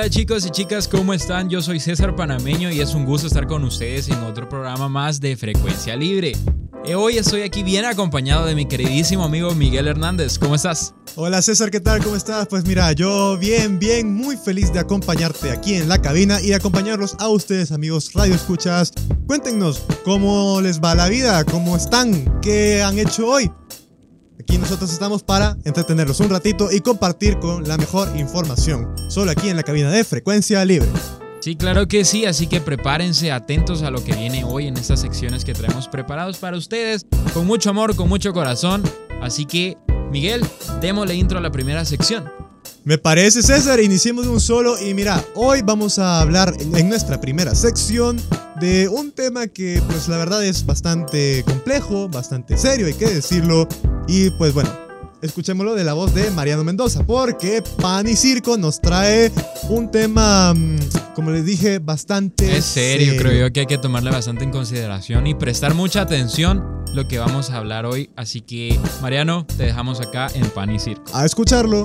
Hola chicos y chicas, ¿cómo están? Yo soy César Panameño y es un gusto estar con ustedes en otro programa más de Frecuencia Libre. Eh, hoy estoy aquí bien acompañado de mi queridísimo amigo Miguel Hernández. ¿Cómo estás? Hola César, ¿qué tal? ¿Cómo estás? Pues mira, yo bien, bien, muy feliz de acompañarte aquí en la cabina y de acompañarlos a ustedes, amigos Radio Escuchas. Cuéntenos cómo les va la vida, cómo están, qué han hecho hoy. Aquí nosotros estamos para entretenerlos un ratito y compartir con la mejor información. Solo aquí en la cabina de Frecuencia Libre. Sí, claro que sí, así que prepárense atentos a lo que viene hoy en estas secciones que traemos preparados para ustedes, con mucho amor, con mucho corazón. Así que, Miguel, démosle intro a la primera sección. Me parece, César, iniciemos de un solo y mira, hoy vamos a hablar en nuestra primera sección de un tema que pues la verdad es bastante complejo, bastante serio, hay que decirlo, y pues bueno, escuchémoslo de la voz de Mariano Mendoza, porque Pan y Circo nos trae un tema, mm, como les dije, bastante... Es serio, creo yo que hay que tomarle bastante en consideración y prestar mucha atención lo que vamos a hablar hoy. Así que, Mariano, te dejamos acá en Pan y Circo. A escucharlo.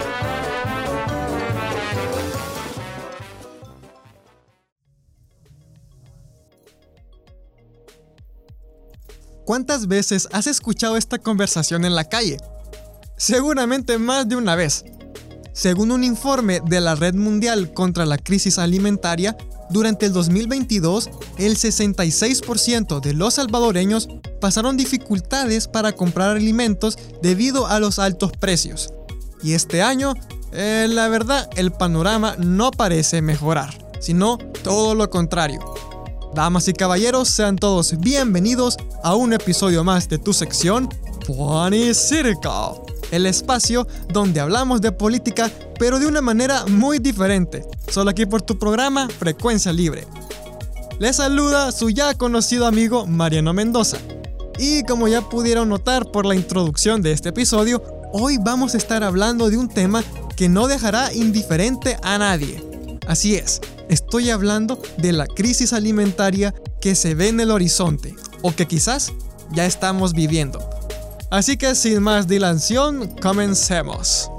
¿Cuántas veces has escuchado esta conversación en la calle? Seguramente más de una vez. Según un informe de la Red Mundial contra la Crisis Alimentaria, durante el 2022, el 66% de los salvadoreños pasaron dificultades para comprar alimentos debido a los altos precios. Y este año, eh, la verdad, el panorama no parece mejorar, sino todo lo contrario. Damas y caballeros, sean todos bienvenidos a un episodio más de tu sección Pony Circle, el espacio donde hablamos de política pero de una manera muy diferente, solo aquí por tu programa Frecuencia Libre. Les saluda su ya conocido amigo Mariano Mendoza. Y como ya pudieron notar por la introducción de este episodio, hoy vamos a estar hablando de un tema que no dejará indiferente a nadie. Así es, estoy hablando de la crisis alimentaria que se ve en el horizonte o que quizás ya estamos viviendo. Así que sin más dilación, comencemos.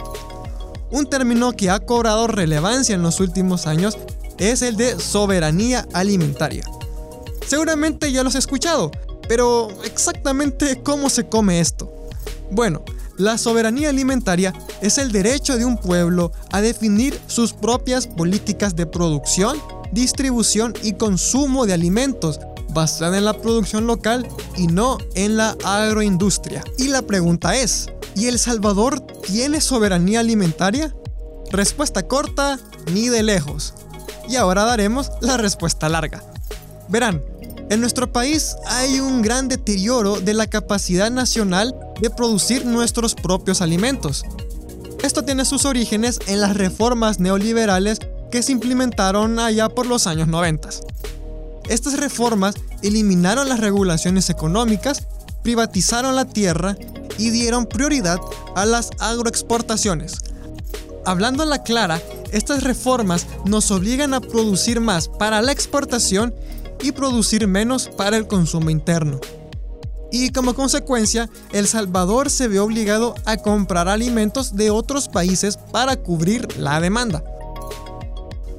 Un término que ha cobrado relevancia en los últimos años es el de soberanía alimentaria. Seguramente ya lo has escuchado, pero exactamente cómo se come esto. Bueno, la soberanía alimentaria es el derecho de un pueblo a definir sus propias políticas de producción, distribución y consumo de alimentos basada en la producción local y no en la agroindustria. Y la pregunta es, ¿y El Salvador tiene soberanía alimentaria? Respuesta corta, ni de lejos. Y ahora daremos la respuesta larga. Verán, en nuestro país hay un gran deterioro de la capacidad nacional de producir nuestros propios alimentos. Esto tiene sus orígenes en las reformas neoliberales que se implementaron allá por los años 90. Estas reformas eliminaron las regulaciones económicas, privatizaron la tierra y dieron prioridad a las agroexportaciones. Hablando a la clara, estas reformas nos obligan a producir más para la exportación y producir menos para el consumo interno. Y como consecuencia, El Salvador se ve obligado a comprar alimentos de otros países para cubrir la demanda.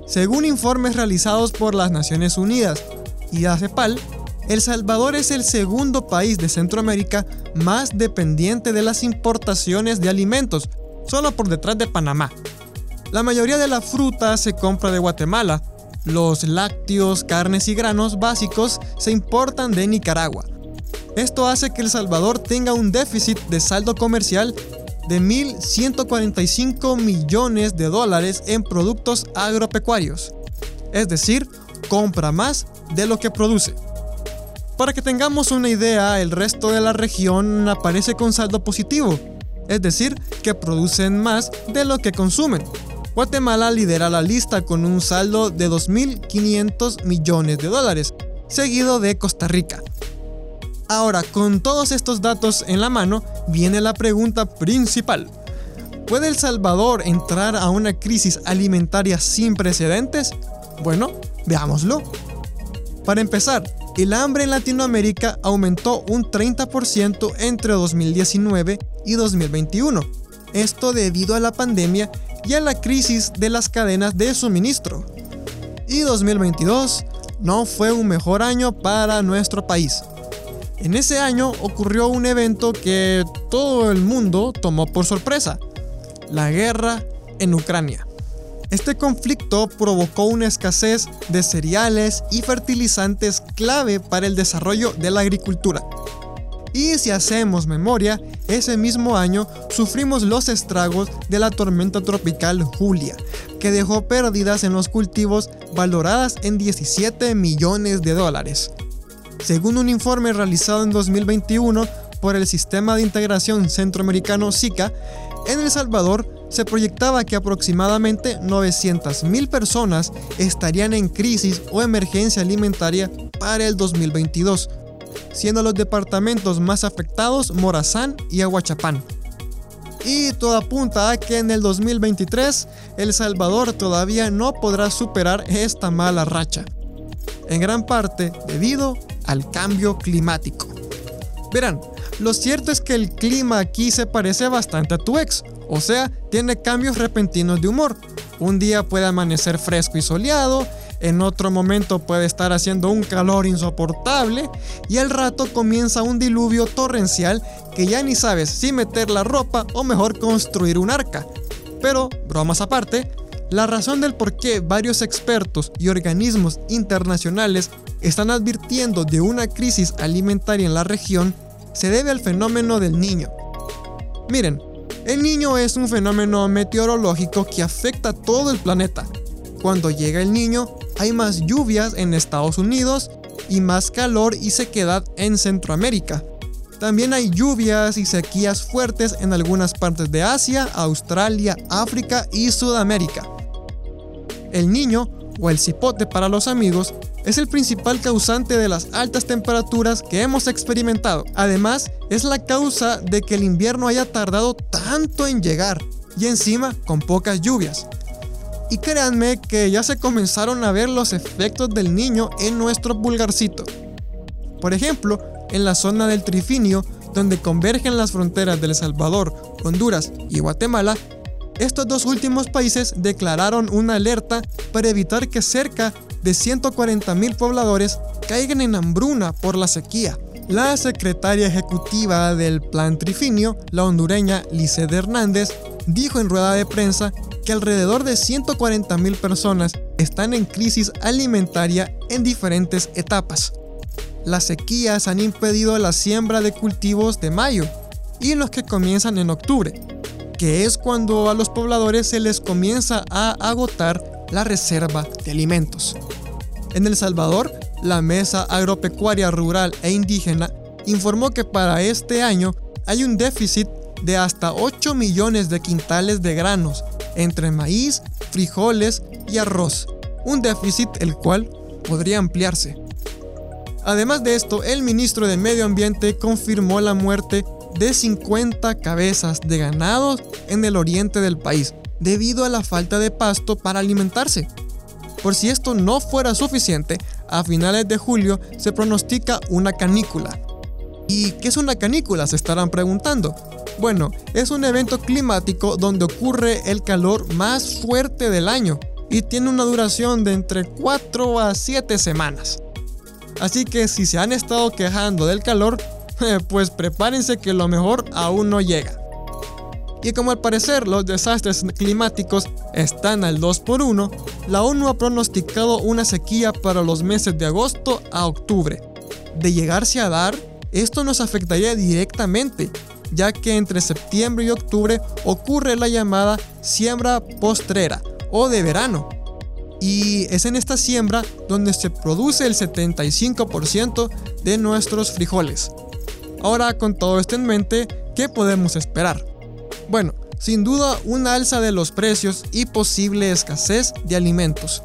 Según informes realizados por las Naciones Unidas y ACEPAL, El Salvador es el segundo país de Centroamérica más dependiente de las importaciones de alimentos, solo por detrás de Panamá. La mayoría de la fruta se compra de Guatemala. Los lácteos, carnes y granos básicos se importan de Nicaragua. Esto hace que El Salvador tenga un déficit de saldo comercial de 1.145 millones de dólares en productos agropecuarios. Es decir, compra más de lo que produce. Para que tengamos una idea, el resto de la región aparece con saldo positivo, es decir, que producen más de lo que consumen. Guatemala lidera la lista con un saldo de 2.500 millones de dólares, seguido de Costa Rica. Ahora, con todos estos datos en la mano, viene la pregunta principal. ¿Puede El Salvador entrar a una crisis alimentaria sin precedentes? Bueno, veámoslo. Para empezar, el hambre en Latinoamérica aumentó un 30% entre 2019 y 2021. Esto debido a la pandemia y a la crisis de las cadenas de suministro. Y 2022 no fue un mejor año para nuestro país. En ese año ocurrió un evento que todo el mundo tomó por sorpresa, la guerra en Ucrania. Este conflicto provocó una escasez de cereales y fertilizantes clave para el desarrollo de la agricultura. Y si hacemos memoria, ese mismo año sufrimos los estragos de la tormenta tropical Julia, que dejó pérdidas en los cultivos valoradas en 17 millones de dólares. Según un informe realizado en 2021 por el Sistema de Integración Centroamericano SICA, en El Salvador se proyectaba que aproximadamente 900.000 personas estarían en crisis o emergencia alimentaria para el 2022, siendo los departamentos más afectados Morazán y Aguachapán. Y todo apunta a que en el 2023 El Salvador todavía no podrá superar esta mala racha, en gran parte debido al cambio climático. Verán, lo cierto es que el clima aquí se parece bastante a tu ex, o sea, tiene cambios repentinos de humor. Un día puede amanecer fresco y soleado, en otro momento puede estar haciendo un calor insoportable y al rato comienza un diluvio torrencial que ya ni sabes si meter la ropa o mejor construir un arca. Pero, bromas aparte, la razón del por qué varios expertos y organismos internacionales están advirtiendo de una crisis alimentaria en la región se debe al fenómeno del niño. Miren, el niño es un fenómeno meteorológico que afecta a todo el planeta. Cuando llega el niño, hay más lluvias en Estados Unidos y más calor y sequedad en Centroamérica. También hay lluvias y sequías fuertes en algunas partes de Asia, Australia, África y Sudamérica. El niño, o el cipote para los amigos, es el principal causante de las altas temperaturas que hemos experimentado. Además, es la causa de que el invierno haya tardado tanto en llegar y encima con pocas lluvias. Y créanme que ya se comenzaron a ver los efectos del niño en nuestro pulgarcito. Por ejemplo, en la zona del Trifinio, donde convergen las fronteras de El Salvador, Honduras y Guatemala, estos dos últimos países declararon una alerta para evitar que cerca de 140.000 pobladores caigan en hambruna por la sequía. La secretaria ejecutiva del Plan Trifinio, la hondureña Lice Hernández, dijo en rueda de prensa que alrededor de 140.000 personas están en crisis alimentaria en diferentes etapas. Las sequías han impedido la siembra de cultivos de mayo y los que comienzan en octubre, que es cuando a los pobladores se les comienza a agotar la reserva de alimentos. En El Salvador, la Mesa Agropecuaria Rural e Indígena informó que para este año hay un déficit de hasta 8 millones de quintales de granos entre maíz, frijoles y arroz, un déficit el cual podría ampliarse. Además de esto, el ministro de Medio Ambiente confirmó la muerte de 50 cabezas de ganado en el oriente del país, debido a la falta de pasto para alimentarse. Por si esto no fuera suficiente, a finales de julio se pronostica una canícula. ¿Y qué es una canícula? Se estarán preguntando. Bueno, es un evento climático donde ocurre el calor más fuerte del año y tiene una duración de entre 4 a 7 semanas. Así que si se han estado quejando del calor, pues prepárense que lo mejor aún no llega. Y como al parecer los desastres climáticos están al 2 por 1, la ONU ha pronosticado una sequía para los meses de agosto a octubre. De llegarse a dar, esto nos afectaría directamente, ya que entre septiembre y octubre ocurre la llamada siembra postrera o de verano. Y es en esta siembra donde se produce el 75% de nuestros frijoles. Ahora con todo esto en mente, ¿qué podemos esperar? Bueno, sin duda una alza de los precios y posible escasez de alimentos.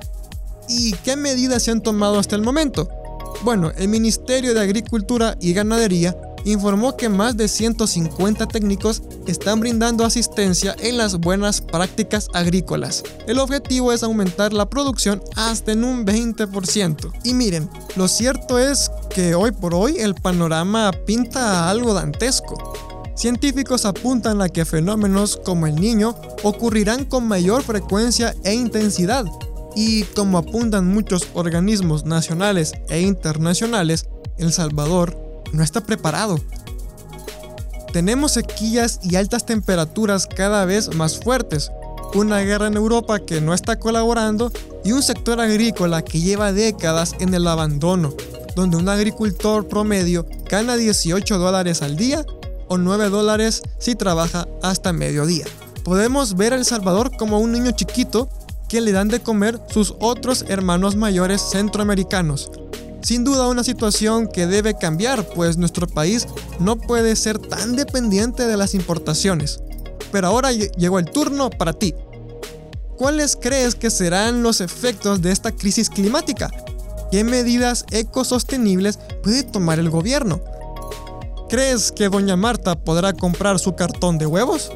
¿Y qué medidas se han tomado hasta el momento? Bueno, el Ministerio de Agricultura y Ganadería informó que más de 150 técnicos están brindando asistencia en las buenas prácticas agrícolas. El objetivo es aumentar la producción hasta en un 20%. Y miren, lo cierto es que hoy por hoy el panorama pinta algo dantesco. Científicos apuntan a que fenómenos como el niño ocurrirán con mayor frecuencia e intensidad. Y como apuntan muchos organismos nacionales e internacionales, El Salvador no está preparado. Tenemos sequías y altas temperaturas cada vez más fuertes, una guerra en Europa que no está colaborando y un sector agrícola que lleva décadas en el abandono, donde un agricultor promedio gana 18 dólares al día o 9 dólares si trabaja hasta mediodía. Podemos ver a El Salvador como un niño chiquito que le dan de comer sus otros hermanos mayores centroamericanos, sin duda una situación que debe cambiar, pues nuestro país no puede ser tan dependiente de las importaciones. Pero ahora llegó el turno para ti. ¿Cuáles crees que serán los efectos de esta crisis climática? ¿Qué medidas ecosostenibles puede tomar el gobierno? ¿Crees que doña Marta podrá comprar su cartón de huevos?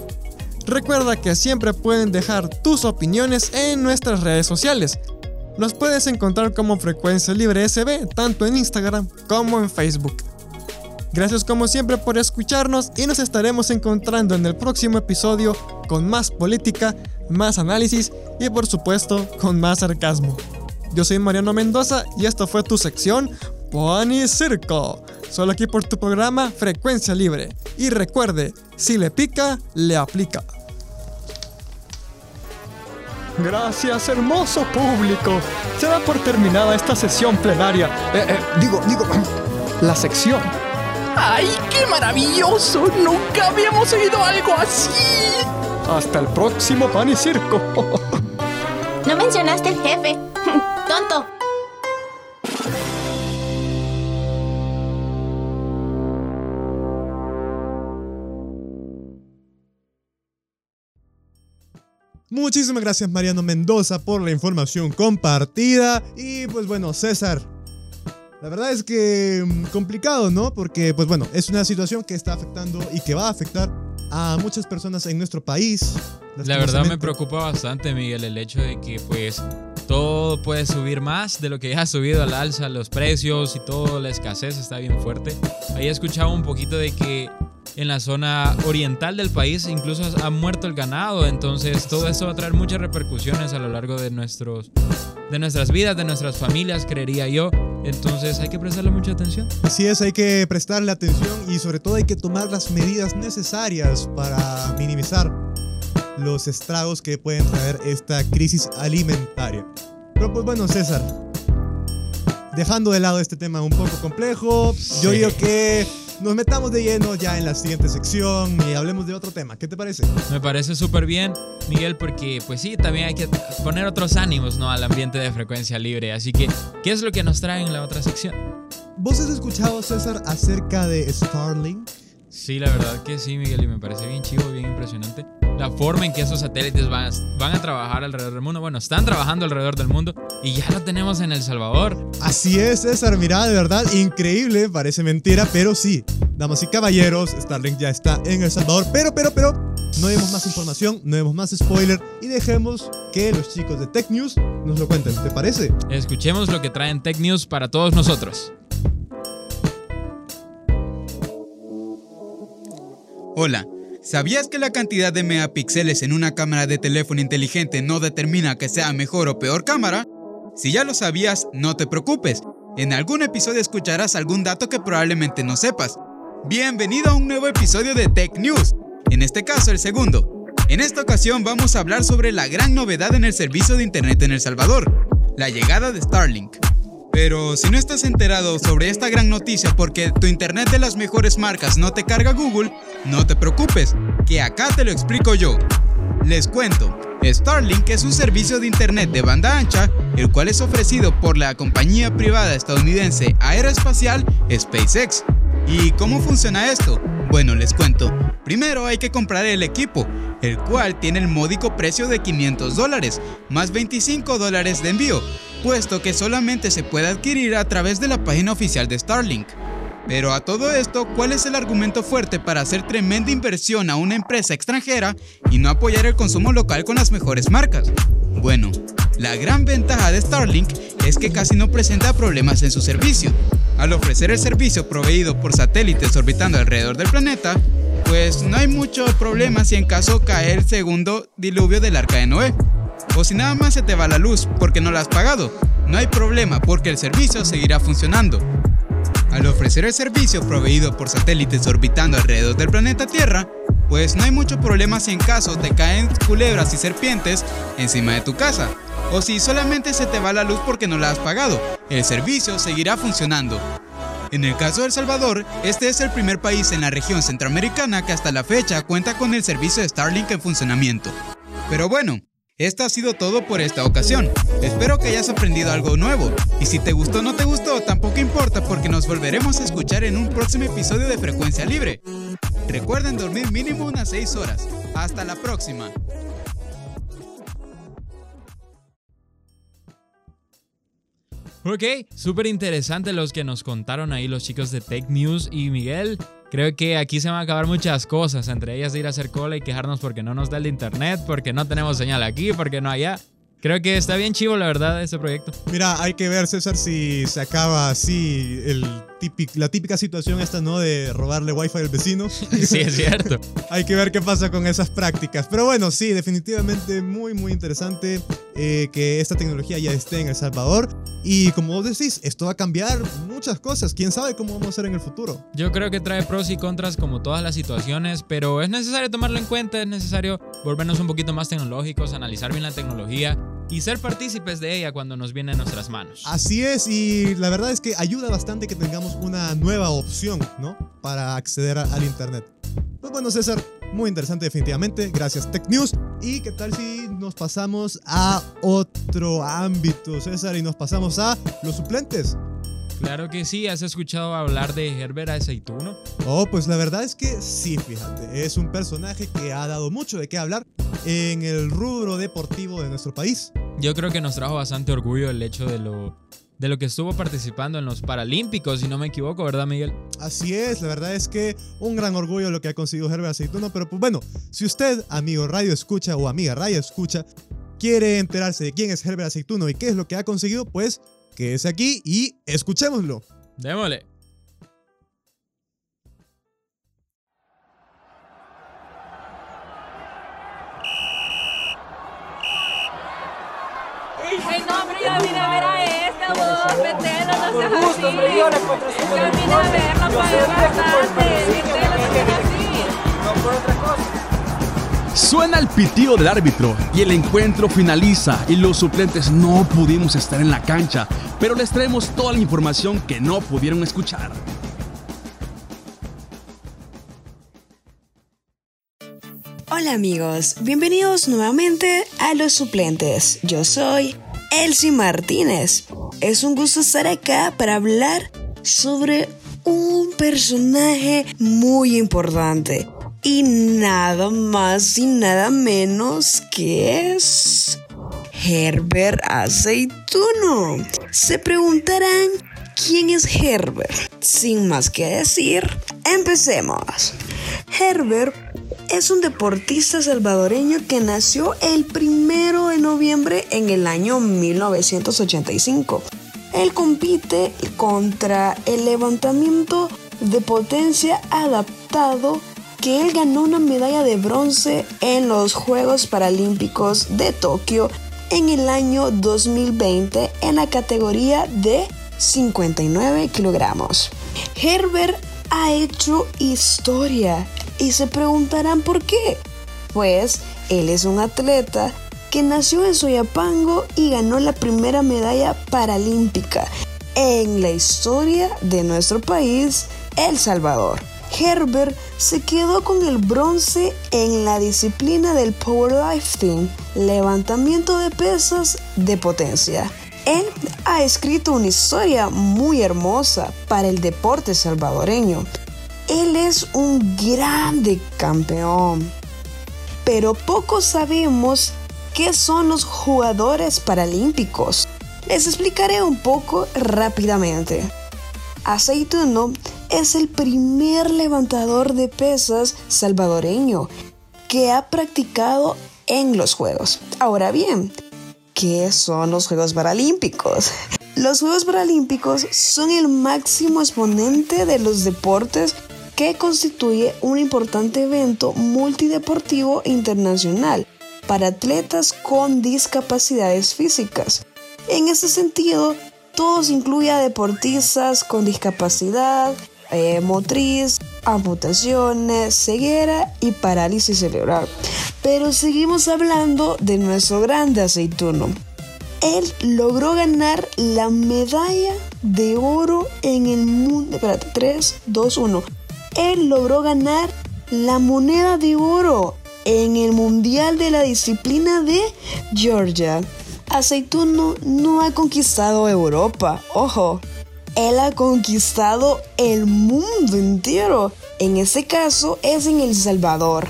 Recuerda que siempre pueden dejar tus opiniones en nuestras redes sociales. Los puedes encontrar como Frecuencia Libre SB tanto en Instagram como en Facebook. Gracias como siempre por escucharnos y nos estaremos encontrando en el próximo episodio con más política, más análisis y por supuesto con más sarcasmo. Yo soy Mariano Mendoza y esto fue tu sección Pony Circo, solo aquí por tu programa Frecuencia Libre. Y recuerde, si le pica, le aplica. Gracias, hermoso público. Se da por terminada esta sesión plenaria. Eh, eh, digo, digo, la sección. ¡Ay, qué maravilloso! Nunca habíamos oído algo así. Hasta el próximo pan y circo. No mencionaste el jefe. Tonto. Muchísimas gracias Mariano Mendoza por la información compartida. Y pues bueno, César. La verdad es que mm, complicado, ¿no? Porque pues bueno, es una situación que está afectando y que va a afectar a muchas personas en nuestro país. La verdad me preocupa bastante, Miguel, el hecho de que pues todo puede subir más de lo que ya ha subido al alza, los precios y todo, la escasez está bien fuerte. Ahí he escuchado un poquito de que en la zona oriental del país incluso ha muerto el ganado, entonces todo eso va a traer muchas repercusiones a lo largo de, nuestros, de nuestras vidas, de nuestras familias, creería yo. Entonces hay que prestarle mucha atención. Así es, hay que prestarle atención y sobre todo hay que tomar las medidas necesarias para minimizar los estragos que pueden traer esta crisis alimentaria. Pero pues bueno, César, dejando de lado este tema un poco complejo, yo digo que nos metamos de lleno ya en la siguiente sección y hablemos de otro tema. ¿Qué te parece? Me parece súper bien, Miguel, porque pues sí, también hay que poner otros ánimos ¿no? al ambiente de frecuencia libre. Así que, ¿qué es lo que nos trae en la otra sección? ¿Vos has escuchado, César, acerca de Starlink? Sí, la verdad que sí, Miguel, y me parece bien chivo, bien impresionante la forma en que esos satélites van, van, a trabajar alrededor del mundo. Bueno, están trabajando alrededor del mundo y ya lo tenemos en El Salvador. Así es, César, mira, de verdad, increíble, parece mentira, pero sí. Damas y caballeros, Starlink ya está en El Salvador, pero, pero, pero, no demos más información, no demos más spoiler y dejemos que los chicos de Tech News nos lo cuenten, ¿te parece? Escuchemos lo que traen Tech News para todos nosotros. Hola. ¿Sabías que la cantidad de megapíxeles en una cámara de teléfono inteligente no determina que sea mejor o peor cámara? Si ya lo sabías, no te preocupes. En algún episodio escucharás algún dato que probablemente no sepas. Bienvenido a un nuevo episodio de Tech News. en este caso el segundo. En esta ocasión vamos a hablar sobre la gran novedad en el servicio de Internet en El Salvador, la llegada de Starlink. Pero si no estás enterado sobre esta gran noticia porque tu internet de las mejores marcas no te carga Google, no te preocupes, que acá te lo explico yo. Les cuento, Starlink es un servicio de internet de banda ancha, el cual es ofrecido por la compañía privada estadounidense aeroespacial SpaceX. ¿Y cómo funciona esto? Bueno, les cuento. Primero hay que comprar el equipo, el cual tiene el módico precio de 500 dólares, más 25 dólares de envío, puesto que solamente se puede adquirir a través de la página oficial de Starlink. Pero a todo esto, ¿cuál es el argumento fuerte para hacer tremenda inversión a una empresa extranjera y no apoyar el consumo local con las mejores marcas? Bueno, la gran ventaja de Starlink es que casi no presenta problemas en su servicio. Al ofrecer el servicio proveído por satélites orbitando alrededor del planeta, pues no hay mucho problema si en caso cae el segundo diluvio del arca de Noé. O si nada más se te va la luz porque no la has pagado, no hay problema porque el servicio seguirá funcionando. Al ofrecer el servicio proveído por satélites orbitando alrededor del planeta Tierra, pues no hay mucho problema si en caso te caen culebras y serpientes encima de tu casa, o si solamente se te va la luz porque no la has pagado, el servicio seguirá funcionando. En el caso de El Salvador, este es el primer país en la región centroamericana que hasta la fecha cuenta con el servicio de Starlink en funcionamiento. Pero bueno, esto ha sido todo por esta ocasión. Espero que hayas aprendido algo nuevo. Y si te gustó o no te gustó, tampoco importa porque nos volveremos a escuchar en un próximo episodio de Frecuencia Libre. Recuerden dormir mínimo unas 6 horas. Hasta la próxima. Ok, súper interesante los que nos contaron ahí los chicos de Tech News y Miguel. Creo que aquí se van a acabar muchas cosas, entre ellas ir a hacer cola y quejarnos porque no nos da el internet, porque no tenemos señal aquí, porque no allá. Creo que está bien chivo, la verdad, este proyecto. Mira, hay que ver, César, si se acaba así el la típica situación esta, ¿no? De robarle wifi al vecino. sí, es cierto. hay que ver qué pasa con esas prácticas. Pero bueno, sí, definitivamente muy, muy interesante eh, que esta tecnología ya esté en El Salvador. Y como vos decís, esto va a cambiar muchas cosas. ¿Quién sabe cómo vamos a hacer en el futuro? Yo creo que trae pros y contras como todas las situaciones, pero es necesario tomarlo en cuenta, es necesario volvernos un poquito más tecnológicos, analizar bien la tecnología y ser partícipes de ella cuando nos viene a nuestras manos. Así es, y la verdad es que ayuda bastante que tengamos una nueva opción, ¿no? Para acceder al Internet. Pues bueno, César, muy interesante definitivamente. Gracias Tech News. ¿Y qué tal si nos pasamos a otro ámbito, César? Y nos pasamos a los suplentes. Claro que sí, ¿has escuchado hablar de Herbert Aceituno? Oh, pues la verdad es que sí, fíjate, es un personaje que ha dado mucho de qué hablar en el rubro deportivo de nuestro país. Yo creo que nos trajo bastante orgullo el hecho de lo de lo que estuvo participando en los Paralímpicos, si no me equivoco, ¿verdad, Miguel? Así es, la verdad es que un gran orgullo lo que ha conseguido Herbert Aceituno, pero pues bueno, si usted, amigo Radio Escucha o amiga Radio Escucha, quiere enterarse de quién es Herbert Aceituno y qué es lo que ha conseguido, pues quédese aquí y escuchémoslo. Démosle. Yo. No por otra cosa. Suena el pitido del árbitro y el encuentro finaliza y los suplentes no pudimos estar en la cancha, pero les traemos toda la información que no pudieron escuchar. Hola amigos, bienvenidos nuevamente a Los Suplentes. Yo soy Elsie Martínez. Es un gusto estar acá para hablar sobre un personaje muy importante. Y nada más y nada menos que es Herbert Aceituno. Se preguntarán quién es Herbert. Sin más que decir, empecemos. Herbert es un deportista salvadoreño que nació el primero de noviembre en el año 1985. Él compite contra el levantamiento de potencia adaptado que él ganó una medalla de bronce en los Juegos Paralímpicos de Tokio en el año 2020 en la categoría de 59 kilogramos. Herbert ha hecho historia Y se preguntarán por qué. Pues él es un atleta que nació en Soyapango y ganó la primera medalla paralímpica en la historia de nuestro país, El Salvador. Herbert se quedó con el bronce en la disciplina del powerlifting, levantamiento de pesas de potencia. Él ha escrito una historia muy hermosa para el deporte salvadoreño. Él es un grande campeón. Pero poco sabemos qué son los jugadores paralímpicos. Les explicaré un poco rápidamente. Aceituno es el primer levantador de pesas salvadoreño que ha practicado en los Juegos. Ahora bien, ¿qué son los Juegos Paralímpicos? Los Juegos Paralímpicos son el máximo exponente de los deportes que constituye un importante evento multideportivo internacional para atletas con discapacidades físicas. En ese sentido, todos incluye a deportistas con discapacidad eh, motriz, amputaciones, ceguera y parálisis cerebral. Pero seguimos hablando de nuestro grande aceituno. Él logró ganar la medalla de oro en el mundo. Espérate, 3, 2, 1. Él logró ganar la moneda de oro en el Mundial de la Disciplina de Georgia. Aceituno no ha conquistado Europa, ojo. Él ha conquistado el mundo entero. En ese caso es en El Salvador.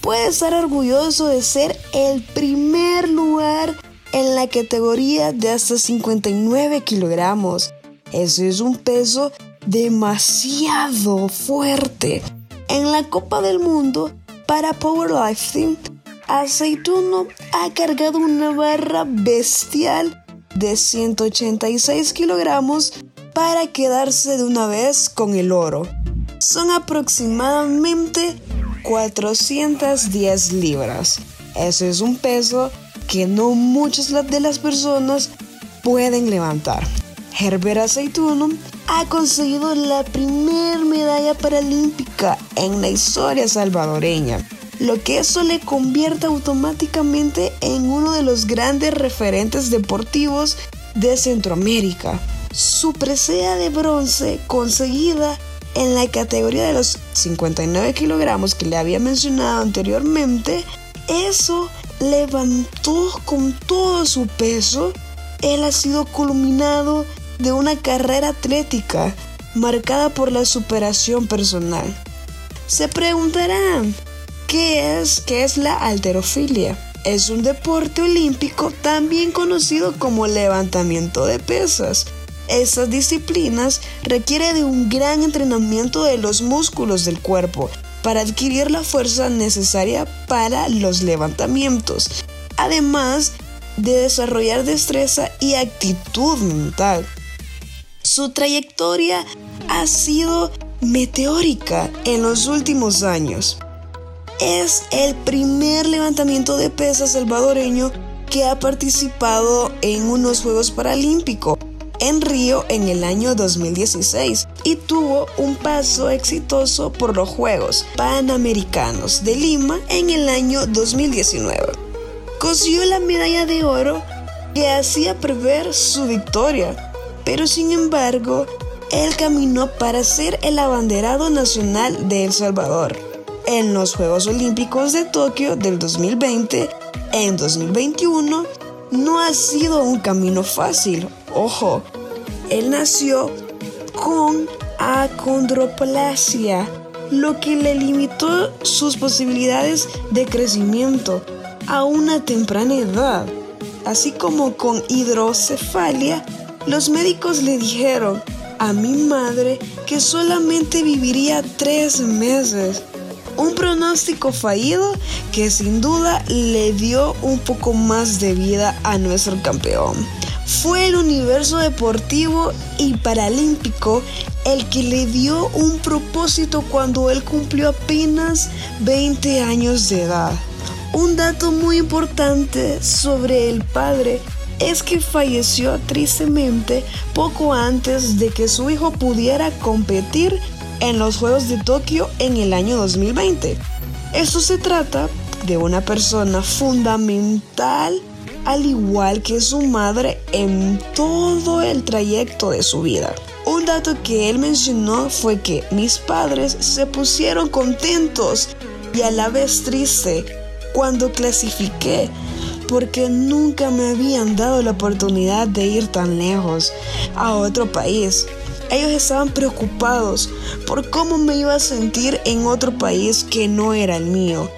Puede estar orgulloso de ser el primer lugar en la categoría de hasta 59 kilogramos. Ese es un peso demasiado fuerte. En la Copa del Mundo para Powerlifting, Aceituno ha cargado una barra bestial de 186 kilogramos para quedarse de una vez con el oro. Son aproximadamente 410 libras. Eso es un peso que no muchas de las personas pueden levantar. Herbert Aceituno ha conseguido la primera medalla paralímpica en la historia salvadoreña, lo que eso le convierte automáticamente en uno de los grandes referentes deportivos de Centroamérica. Su presea de bronce conseguida en la categoría de los 59 kilogramos que le había mencionado anteriormente, eso levantó con todo su peso. Él ha sido culminado de una carrera atlética marcada por la superación personal. Se preguntarán, ¿qué es, qué es la alterofilia? Es un deporte olímpico también conocido como levantamiento de pesas. Estas disciplinas requieren de un gran entrenamiento de los músculos del cuerpo para adquirir la fuerza necesaria para los levantamientos, además de desarrollar destreza y actitud mental. Su trayectoria ha sido meteórica en los últimos años. Es el primer levantamiento de pesas salvadoreño que ha participado en unos Juegos Paralímpicos en Río en el año 2016 y tuvo un paso exitoso por los Juegos Panamericanos de Lima en el año 2019. Consiguió la medalla de oro que hacía prever su victoria pero sin embargo, él caminó para ser el abanderado nacional de El Salvador. En los Juegos Olímpicos de Tokio del 2020, en 2021, no ha sido un camino fácil. Ojo, él nació con acondroplasia, lo que le limitó sus posibilidades de crecimiento a una temprana edad, así como con hidrocefalia los médicos le dijeron a mi madre que solamente viviría tres meses. Un pronóstico fallido que sin duda le dio un poco más de vida a nuestro campeón. Fue el universo deportivo y paralímpico el que le dio un propósito cuando él cumplió apenas 20 años de edad. Un dato muy importante sobre el padre es que falleció tristemente poco antes de que su hijo pudiera competir en los Juegos de Tokio en el año 2020. Esto se trata de una persona fundamental al igual que su madre en todo el trayecto de su vida. Un dato que él mencionó fue que mis padres se pusieron contentos y a la vez triste cuando clasifiqué porque nunca me habían dado la oportunidad de ir tan lejos a otro país. Ellos estaban preocupados por cómo me iba a sentir en otro país que no era el mío.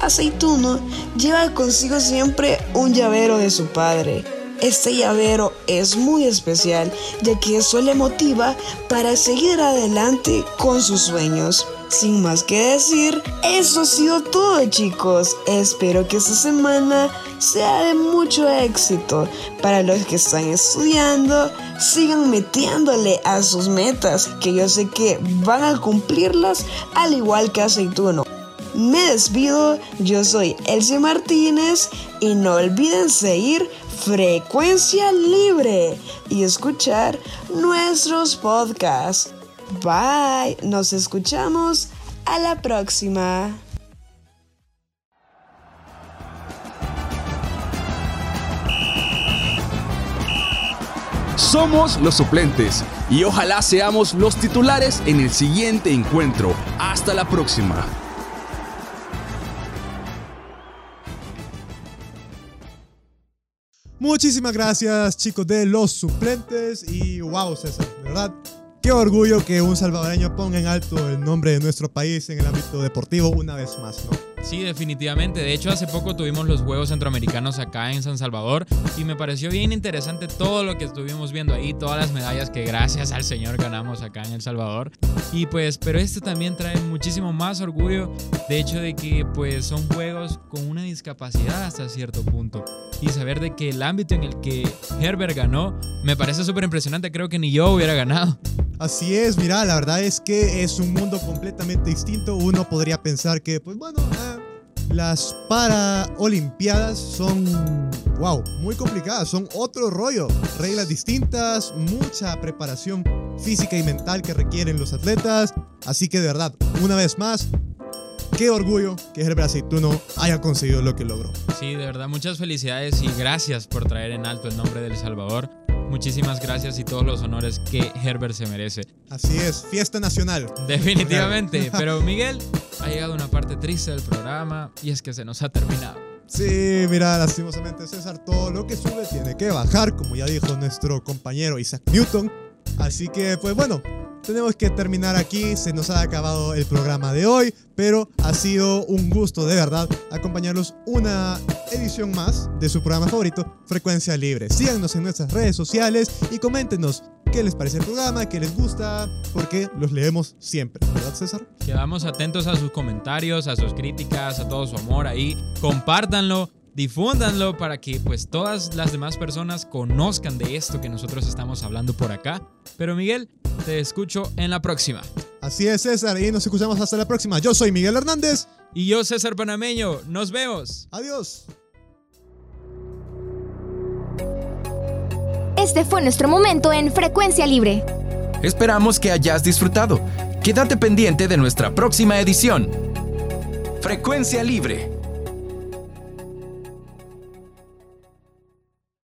Aceituno lleva consigo siempre un llavero de su padre. Este llavero es muy especial ya que eso le motiva para seguir adelante con sus sueños. Sin más que decir, eso ha sido todo chicos. Espero que esta semana sea de mucho éxito. Para los que están estudiando, sigan metiéndole a sus metas, que yo sé que van a cumplirlas al igual que Aceituno. Me despido, yo soy Elsie Martínez y no olviden seguir Frecuencia Libre y escuchar nuestros podcasts. Bye, nos escuchamos a la próxima. Somos los suplentes y ojalá seamos los titulares en el siguiente encuentro. Hasta la próxima. Muchísimas gracias chicos de los suplentes y wow César, de verdad. Qué orgullo que un salvadoreño ponga en alto el nombre de nuestro país en el ámbito deportivo una vez más, ¿no? Sí, definitivamente. De hecho, hace poco tuvimos los Juegos Centroamericanos acá en San Salvador y me pareció bien interesante todo lo que estuvimos viendo ahí, todas las medallas que gracias al Señor ganamos acá en El Salvador. Y pues, pero este también trae muchísimo más orgullo de hecho de que pues son juegos con una discapacidad hasta cierto punto. Y saber de que el ámbito en el que Herbert ganó me parece súper impresionante, creo que ni yo hubiera ganado. Así es, mira, la verdad es que es un mundo completamente distinto. Uno podría pensar que, pues bueno, ah, las Paraolimpiadas son, wow, muy complicadas, son otro rollo. Reglas distintas, mucha preparación física y mental que requieren los atletas. Así que de verdad, una vez más, qué orgullo que Herbert Aceituno haya conseguido lo que logró. Sí, de verdad, muchas felicidades y gracias por traer en alto el nombre del Salvador. Muchísimas gracias y todos los honores que Herbert se merece. Así es, fiesta nacional. Definitivamente. Pero Miguel, ha llegado una parte triste del programa y es que se nos ha terminado. Sí, mira, lastimosamente César, todo lo que sube tiene que bajar, como ya dijo nuestro compañero Isaac Newton. Así que, pues bueno, tenemos que terminar aquí, se nos ha acabado el programa de hoy, pero ha sido un gusto de verdad acompañarlos una edición más de su programa favorito, Frecuencia Libre. Síganos en nuestras redes sociales y coméntenos qué les parece el programa, qué les gusta, porque los leemos siempre, ¿verdad César? Quedamos atentos a sus comentarios, a sus críticas, a todo su amor ahí. Compártanlo difúndanlo para que pues todas las demás personas conozcan de esto que nosotros estamos hablando por acá. Pero Miguel, te escucho en la próxima. Así es César y nos escuchamos hasta la próxima. Yo soy Miguel Hernández. Y yo César Panameño. Nos vemos. Adiós. Este fue nuestro momento en Frecuencia Libre. Esperamos que hayas disfrutado. Quédate pendiente de nuestra próxima edición. Frecuencia Libre